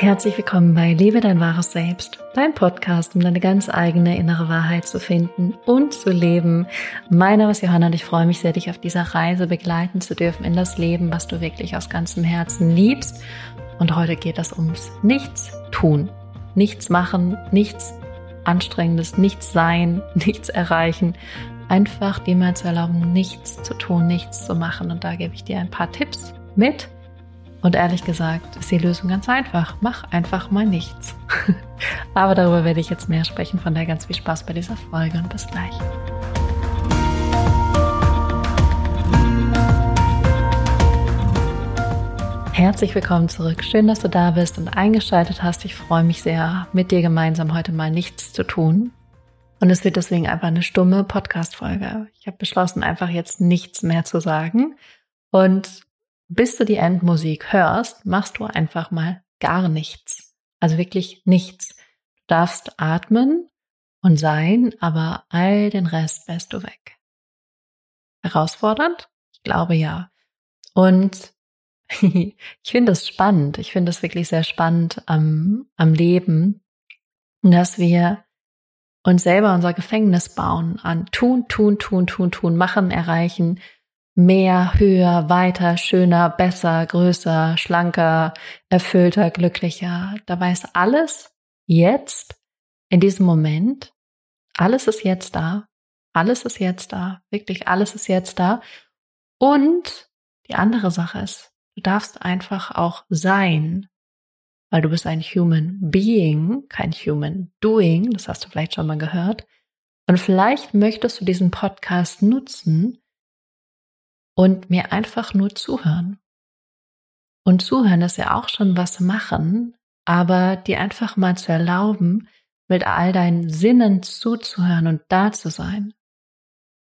Herzlich willkommen bei Liebe dein wahres Selbst, dein Podcast, um deine ganz eigene innere Wahrheit zu finden und zu leben. Mein Name ist Johanna und ich freue mich sehr, dich auf dieser Reise begleiten zu dürfen in das Leben, was du wirklich aus ganzem Herzen liebst. Und heute geht es ums Nichts tun. Nichts machen, nichts Anstrengendes, nichts sein, nichts erreichen. Einfach dir mal zu erlauben, nichts zu tun, nichts zu machen. Und da gebe ich dir ein paar Tipps mit und ehrlich gesagt ist die Lösung ganz einfach. Mach einfach mal nichts. Aber darüber werde ich jetzt mehr sprechen. Von daher ganz viel Spaß bei dieser Folge und bis gleich. Herzlich willkommen zurück. Schön, dass du da bist und eingeschaltet hast. Ich freue mich sehr, mit dir gemeinsam heute mal nichts zu tun. Und es wird deswegen einfach eine stumme Podcast-Folge. Ich habe beschlossen, einfach jetzt nichts mehr zu sagen und bis du die Endmusik hörst, machst du einfach mal gar nichts. Also wirklich nichts. Du darfst atmen und sein, aber all den Rest lässt du weg. Herausfordernd? Ich glaube ja. Und ich finde es spannend. Ich finde es wirklich sehr spannend am, am Leben, dass wir uns selber unser Gefängnis bauen an tun, tun, tun, tun, tun, machen, erreichen, mehr, höher, weiter, schöner, besser, größer, schlanker, erfüllter, glücklicher. Dabei ist alles jetzt, in diesem Moment, alles ist jetzt da. Alles ist jetzt da. Wirklich alles ist jetzt da. Und die andere Sache ist, du darfst einfach auch sein, weil du bist ein Human Being, kein Human Doing. Das hast du vielleicht schon mal gehört. Und vielleicht möchtest du diesen Podcast nutzen, und mir einfach nur zuhören. Und zuhören ist ja auch schon was machen, aber dir einfach mal zu erlauben, mit all deinen Sinnen zuzuhören und da zu sein.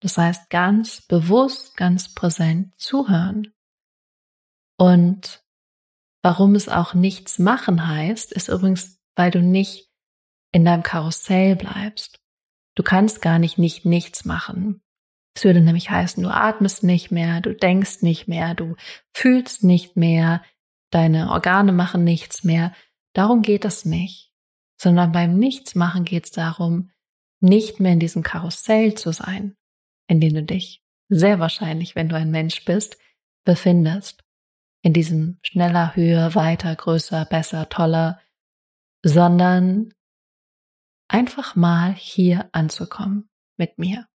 Das heißt, ganz bewusst, ganz präsent zuhören. Und warum es auch nichts machen heißt, ist übrigens, weil du nicht in deinem Karussell bleibst. Du kannst gar nicht nicht nichts machen. Es würde nämlich heißen, du atmest nicht mehr, du denkst nicht mehr, du fühlst nicht mehr, deine Organe machen nichts mehr. Darum geht es nicht, sondern beim Nichtsmachen geht es darum, nicht mehr in diesem Karussell zu sein, in dem du dich sehr wahrscheinlich, wenn du ein Mensch bist, befindest. In diesem schneller, höher, weiter, größer, besser, toller, sondern einfach mal hier anzukommen mit mir.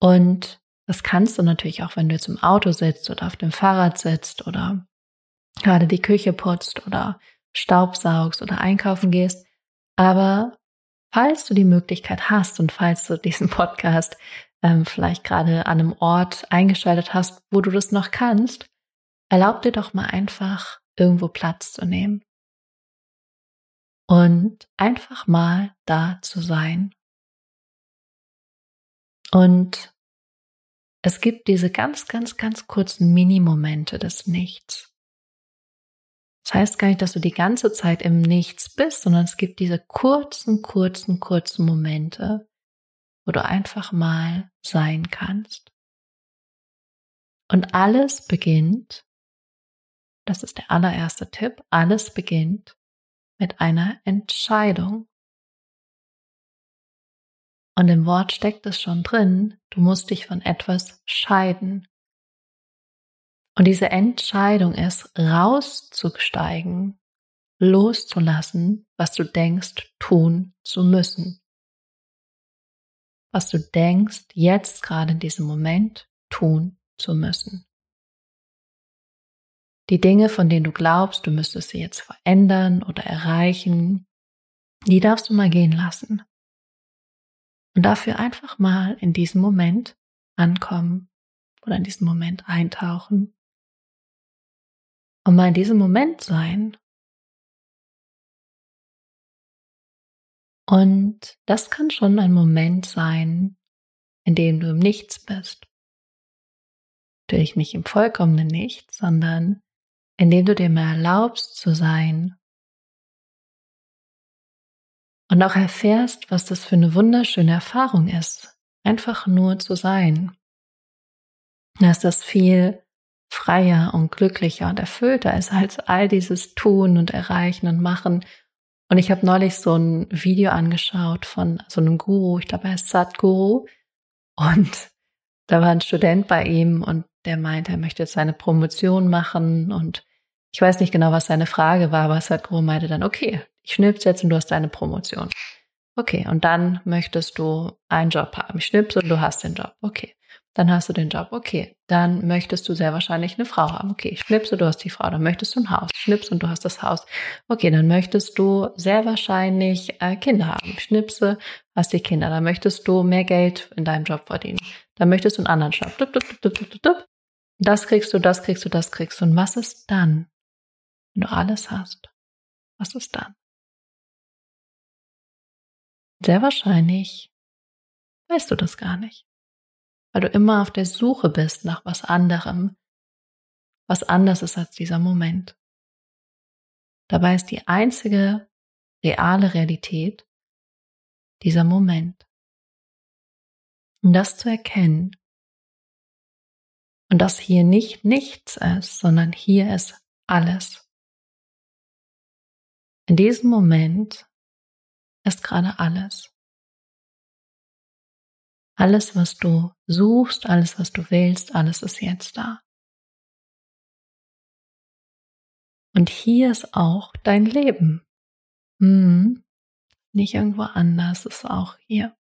Und das kannst du natürlich auch, wenn du jetzt im Auto sitzt oder auf dem Fahrrad sitzt oder gerade die Küche putzt oder Staubsaugst oder einkaufen gehst. Aber falls du die Möglichkeit hast und falls du diesen Podcast ähm, vielleicht gerade an einem Ort eingeschaltet hast, wo du das noch kannst, erlaub dir doch mal einfach irgendwo Platz zu nehmen und einfach mal da zu sein und es gibt diese ganz, ganz, ganz kurzen Mini-Momente des Nichts. Das heißt gar nicht, dass du die ganze Zeit im Nichts bist, sondern es gibt diese kurzen, kurzen, kurzen Momente, wo du einfach mal sein kannst. Und alles beginnt, das ist der allererste Tipp, alles beginnt mit einer Entscheidung. Und im Wort steckt es schon drin, du musst dich von etwas scheiden. Und diese Entscheidung ist, rauszusteigen, loszulassen, was du denkst, tun zu müssen. Was du denkst, jetzt gerade in diesem Moment tun zu müssen. Die Dinge, von denen du glaubst, du müsstest sie jetzt verändern oder erreichen, die darfst du mal gehen lassen. Und dafür einfach mal in diesem Moment ankommen oder in diesen Moment eintauchen. Und mal in diesem Moment sein. Und das kann schon ein Moment sein, in dem du im Nichts bist. Natürlich nicht im vollkommenen Nichts, sondern in dem du dir mehr erlaubst zu sein und auch erfährst, was das für eine wunderschöne Erfahrung ist, einfach nur zu sein. Dass das viel freier und glücklicher und erfüllter ist als all dieses Tun und Erreichen und Machen. Und ich habe neulich so ein Video angeschaut von so einem Guru, ich glaube er heißt Sadhguru. Und da war ein Student bei ihm und der meinte, er möchte jetzt seine Promotion machen und ich weiß nicht genau, was seine Frage war, aber Sadhguru meinte dann, okay, ich schnips jetzt und du hast deine Promotion. Okay, und dann möchtest du einen Job haben. Ich schnips und du hast den Job. Okay, dann hast du den Job. Okay, dann möchtest du sehr wahrscheinlich eine Frau haben. Okay, ich schnipse, du hast die Frau. Dann möchtest du ein Haus. Schnips und du hast das Haus. Okay, dann möchtest du sehr wahrscheinlich äh, Kinder haben. Schnipse, hast die Kinder. Dann möchtest du mehr Geld in deinem Job verdienen. Dann möchtest du einen anderen Job. Dup, dup, dup, dup, dup, dup. Das kriegst du, das kriegst du, das kriegst du. Und was ist dann, wenn du alles hast? Was ist dann? Sehr wahrscheinlich weißt du das gar nicht, weil du immer auf der Suche bist nach was anderem, was anders ist als dieser Moment. Dabei ist die einzige reale Realität dieser Moment. Und das zu erkennen und dass hier nicht nichts ist, sondern hier ist alles. In diesem Moment ist gerade alles. Alles, was du suchst, alles, was du willst, alles ist jetzt da. Und hier ist auch dein Leben. Hm, nicht irgendwo anders, ist auch hier.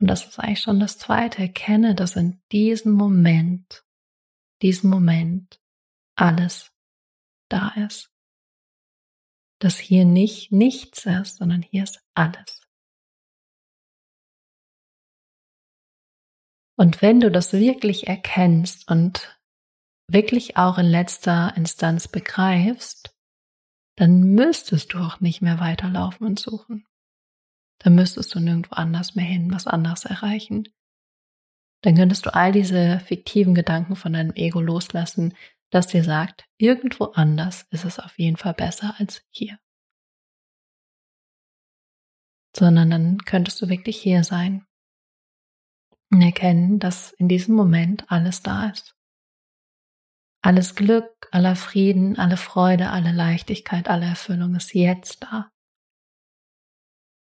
Und das ist eigentlich schon das Zweite. Erkenne, dass in diesem Moment, diesem Moment alles da ist dass hier nicht nichts ist, sondern hier ist alles. Und wenn du das wirklich erkennst und wirklich auch in letzter Instanz begreifst, dann müsstest du auch nicht mehr weiterlaufen und suchen. Dann müsstest du nirgendwo anders mehr hin, was anderes erreichen. Dann könntest du all diese fiktiven Gedanken von deinem Ego loslassen, das dir sagt, irgendwo anders ist es auf jeden Fall besser als hier. Sondern dann könntest du wirklich hier sein und erkennen, dass in diesem Moment alles da ist. Alles Glück, aller Frieden, alle Freude, alle Leichtigkeit, alle Erfüllung ist jetzt da.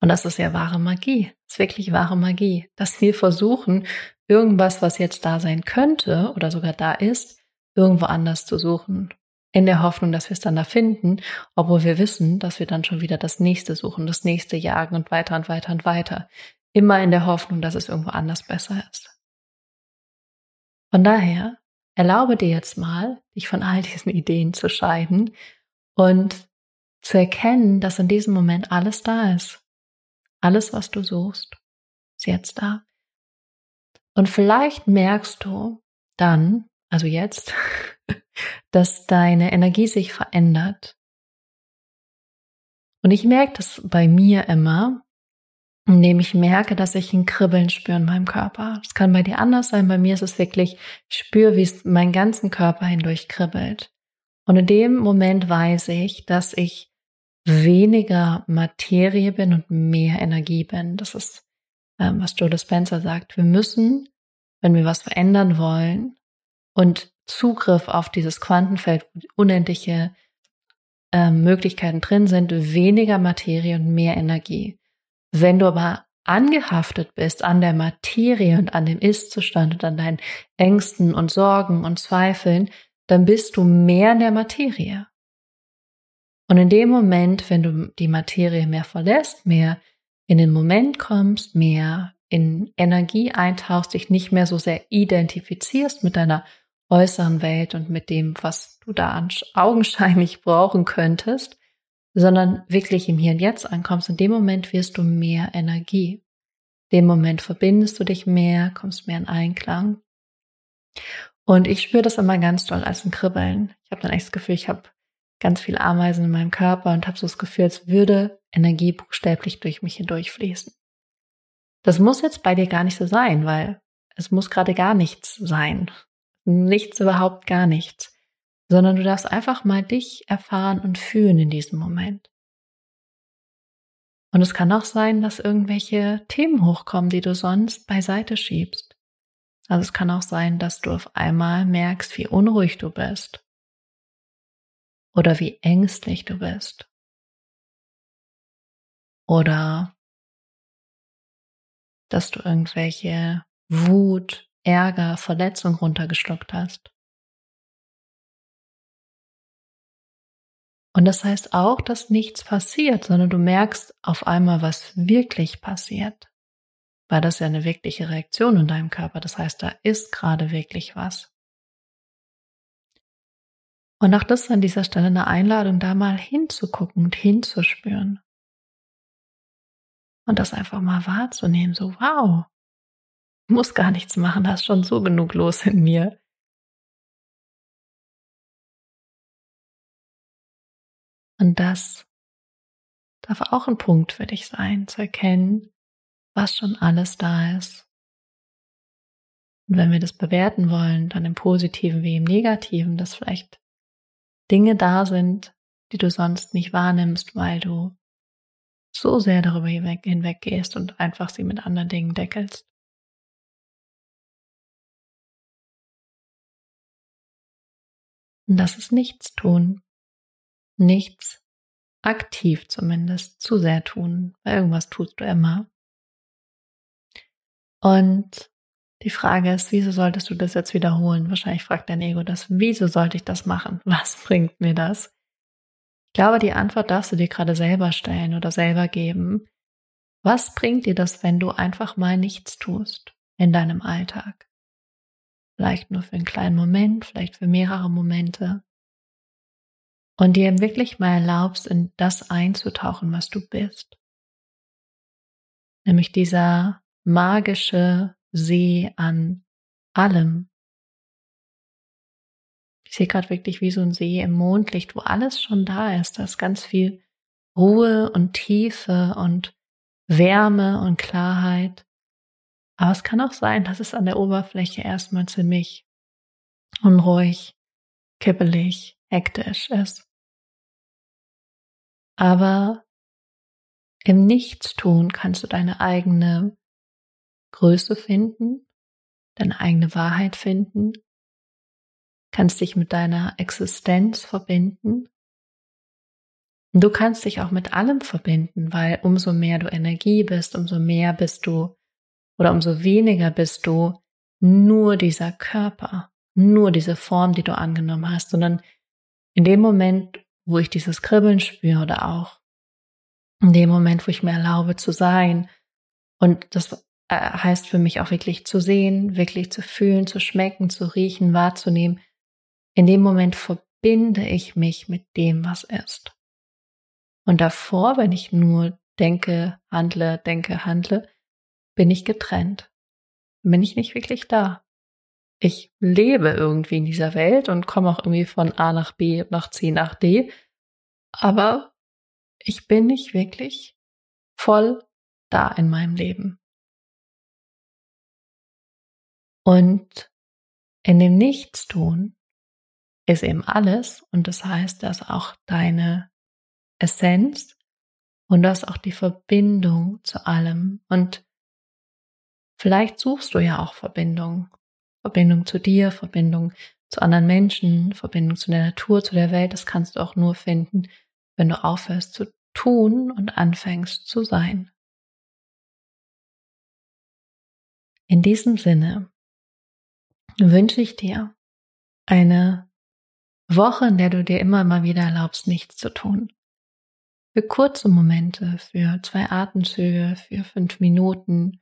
Und das ist ja wahre Magie. Das ist wirklich wahre Magie, dass wir versuchen, irgendwas, was jetzt da sein könnte oder sogar da ist, irgendwo anders zu suchen. In der Hoffnung, dass wir es dann da finden, obwohl wir wissen, dass wir dann schon wieder das nächste suchen, das nächste jagen und weiter und weiter und weiter. Immer in der Hoffnung, dass es irgendwo anders besser ist. Von daher erlaube dir jetzt mal, dich von all diesen Ideen zu scheiden und zu erkennen, dass in diesem Moment alles da ist. Alles, was du suchst, ist jetzt da. Und vielleicht merkst du dann, also jetzt, dass deine Energie sich verändert. Und ich merke das bei mir immer, indem ich merke, dass ich ein Kribbeln spüre in meinem Körper. Es kann bei dir anders sein. Bei mir ist es wirklich, ich spüre, wie es meinen ganzen Körper hindurch kribbelt. Und in dem Moment weiß ich, dass ich weniger Materie bin und mehr Energie bin. Das ist, ähm, was Joe Dispenza sagt. Wir müssen, wenn wir was verändern wollen, und Zugriff auf dieses Quantenfeld, wo unendliche äh, Möglichkeiten drin sind, weniger Materie und mehr Energie. Wenn du aber angehaftet bist an der Materie und an dem Ist-Zustand und an deinen Ängsten und Sorgen und Zweifeln, dann bist du mehr in der Materie. Und in dem Moment, wenn du die Materie mehr verlässt, mehr in den Moment kommst, mehr in Energie eintauchst, dich nicht mehr so sehr identifizierst mit deiner äußeren Welt und mit dem, was du da augenscheinlich brauchen könntest, sondern wirklich im Hier und Jetzt ankommst. In dem Moment wirst du mehr Energie. In dem Moment verbindest du dich mehr, kommst mehr in Einklang. Und ich spüre das immer ganz doll als ein Kribbeln. Ich habe dann echt das Gefühl, ich habe ganz viel Ameisen in meinem Körper und habe so das Gefühl, als würde Energie buchstäblich durch mich hindurchfließen. Das muss jetzt bei dir gar nicht so sein, weil es muss gerade gar nichts sein nichts, überhaupt gar nichts, sondern du darfst einfach mal dich erfahren und fühlen in diesem Moment. Und es kann auch sein, dass irgendwelche Themen hochkommen, die du sonst beiseite schiebst. Also es kann auch sein, dass du auf einmal merkst, wie unruhig du bist oder wie ängstlich du bist oder dass du irgendwelche Wut, Ärger, Verletzung runtergeschluckt hast. Und das heißt auch, dass nichts passiert, sondern du merkst auf einmal, was wirklich passiert. Weil das ja eine wirkliche Reaktion in deinem Körper. Das heißt, da ist gerade wirklich was. Und auch das ist an dieser Stelle eine Einladung, da mal hinzugucken und hinzuspüren. Und das einfach mal wahrzunehmen, so wow, muss gar nichts machen, da ist schon so genug los in mir. Und das darf auch ein Punkt für dich sein, zu erkennen, was schon alles da ist. Und wenn wir das bewerten wollen, dann im Positiven wie im Negativen, dass vielleicht Dinge da sind, die du sonst nicht wahrnimmst, weil du so sehr darüber hinweg, gehst und einfach sie mit anderen Dingen deckelst. Und das ist nichts tun. Nichts aktiv zumindest zu sehr tun, weil irgendwas tust du immer. Und die Frage ist, wieso solltest du das jetzt wiederholen? Wahrscheinlich fragt dein Ego das, wieso sollte ich das machen? Was bringt mir das? Ich glaube, die Antwort darfst du dir gerade selber stellen oder selber geben. Was bringt dir das, wenn du einfach mal nichts tust in deinem Alltag? Vielleicht nur für einen kleinen Moment, vielleicht für mehrere Momente. Und dir wirklich mal erlaubst, in das einzutauchen, was du bist. Nämlich dieser magische See an allem, ich sehe gerade wirklich wie so ein See im Mondlicht, wo alles schon da ist. Da ist ganz viel Ruhe und Tiefe und Wärme und Klarheit. Aber es kann auch sein, dass es an der Oberfläche erstmal ziemlich unruhig, kippelig, hektisch ist. Aber im Nichtstun kannst du deine eigene Größe finden, deine eigene Wahrheit finden kannst dich mit deiner Existenz verbinden. Du kannst dich auch mit allem verbinden, weil umso mehr du Energie bist, umso mehr bist du oder umso weniger bist du nur dieser Körper, nur diese Form, die du angenommen hast, sondern in dem Moment, wo ich dieses Kribbeln spüre oder auch in dem Moment, wo ich mir erlaube zu sein und das äh, heißt für mich auch wirklich zu sehen, wirklich zu fühlen, zu schmecken, zu riechen, wahrzunehmen, in dem Moment verbinde ich mich mit dem, was ist. Und davor, wenn ich nur denke, handle, denke, handle, bin ich getrennt. Bin ich nicht wirklich da. Ich lebe irgendwie in dieser Welt und komme auch irgendwie von A nach B, nach C, nach D. Aber ich bin nicht wirklich voll da in meinem Leben. Und in dem Nichtstun ist eben alles und das heißt, dass auch deine Essenz und das auch die Verbindung zu allem und vielleicht suchst du ja auch Verbindung, Verbindung zu dir, Verbindung zu anderen Menschen, Verbindung zu der Natur, zu der Welt, das kannst du auch nur finden, wenn du aufhörst zu tun und anfängst zu sein. In diesem Sinne wünsche ich dir eine Woche, in der du dir immer mal wieder erlaubst, nichts zu tun. Für kurze Momente, für zwei Atemzüge, für fünf Minuten,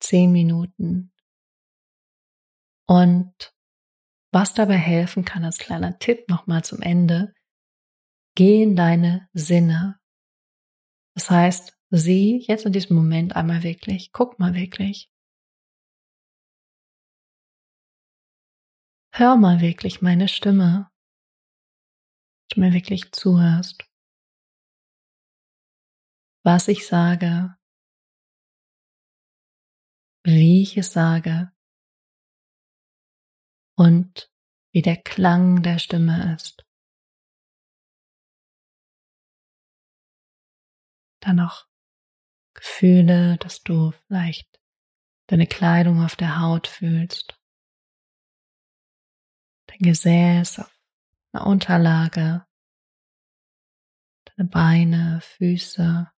zehn Minuten. Und was dabei helfen kann als kleiner Tipp nochmal zum Ende, geh in deine Sinne. Das heißt, sieh jetzt in diesem Moment einmal wirklich, guck mal wirklich. Hör mal wirklich meine Stimme du mir wirklich zuhörst, was ich sage, wie ich es sage und wie der Klang der Stimme ist. Dann noch Gefühle, dass du vielleicht deine Kleidung auf der Haut fühlst, dein Gesäß auf einer Unterlage, deine Beine, Füße.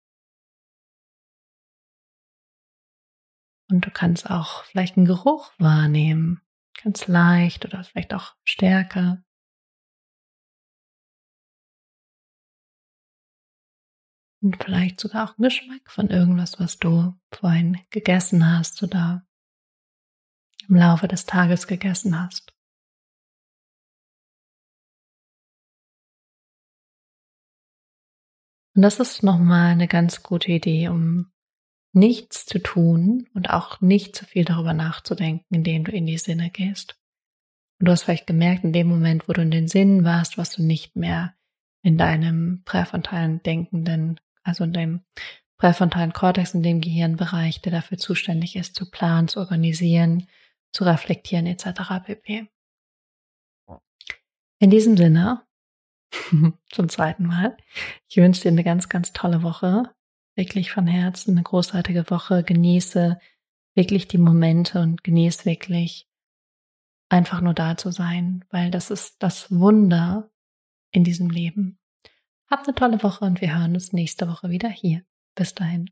Und du kannst auch vielleicht einen Geruch wahrnehmen, ganz leicht oder vielleicht auch stärker. Und vielleicht sogar auch einen Geschmack von irgendwas, was du vorhin gegessen hast oder im Laufe des Tages gegessen hast. Und das ist nochmal eine ganz gute Idee, um nichts zu tun und auch nicht zu viel darüber nachzudenken, indem du in die Sinne gehst. Und du hast vielleicht gemerkt, in dem Moment, wo du in den Sinnen warst, was du nicht mehr in deinem präfrontalen denkenden, also in dem präfrontalen Kortex, in dem Gehirnbereich, der dafür zuständig ist, zu planen, zu organisieren, zu reflektieren etc. pp. In diesem Sinne zum zweiten Mal. Ich wünsche dir eine ganz, ganz tolle Woche. Wirklich von Herzen eine großartige Woche. Genieße wirklich die Momente und genieße wirklich einfach nur da zu sein, weil das ist das Wunder in diesem Leben. Hab eine tolle Woche und wir hören uns nächste Woche wieder hier. Bis dahin.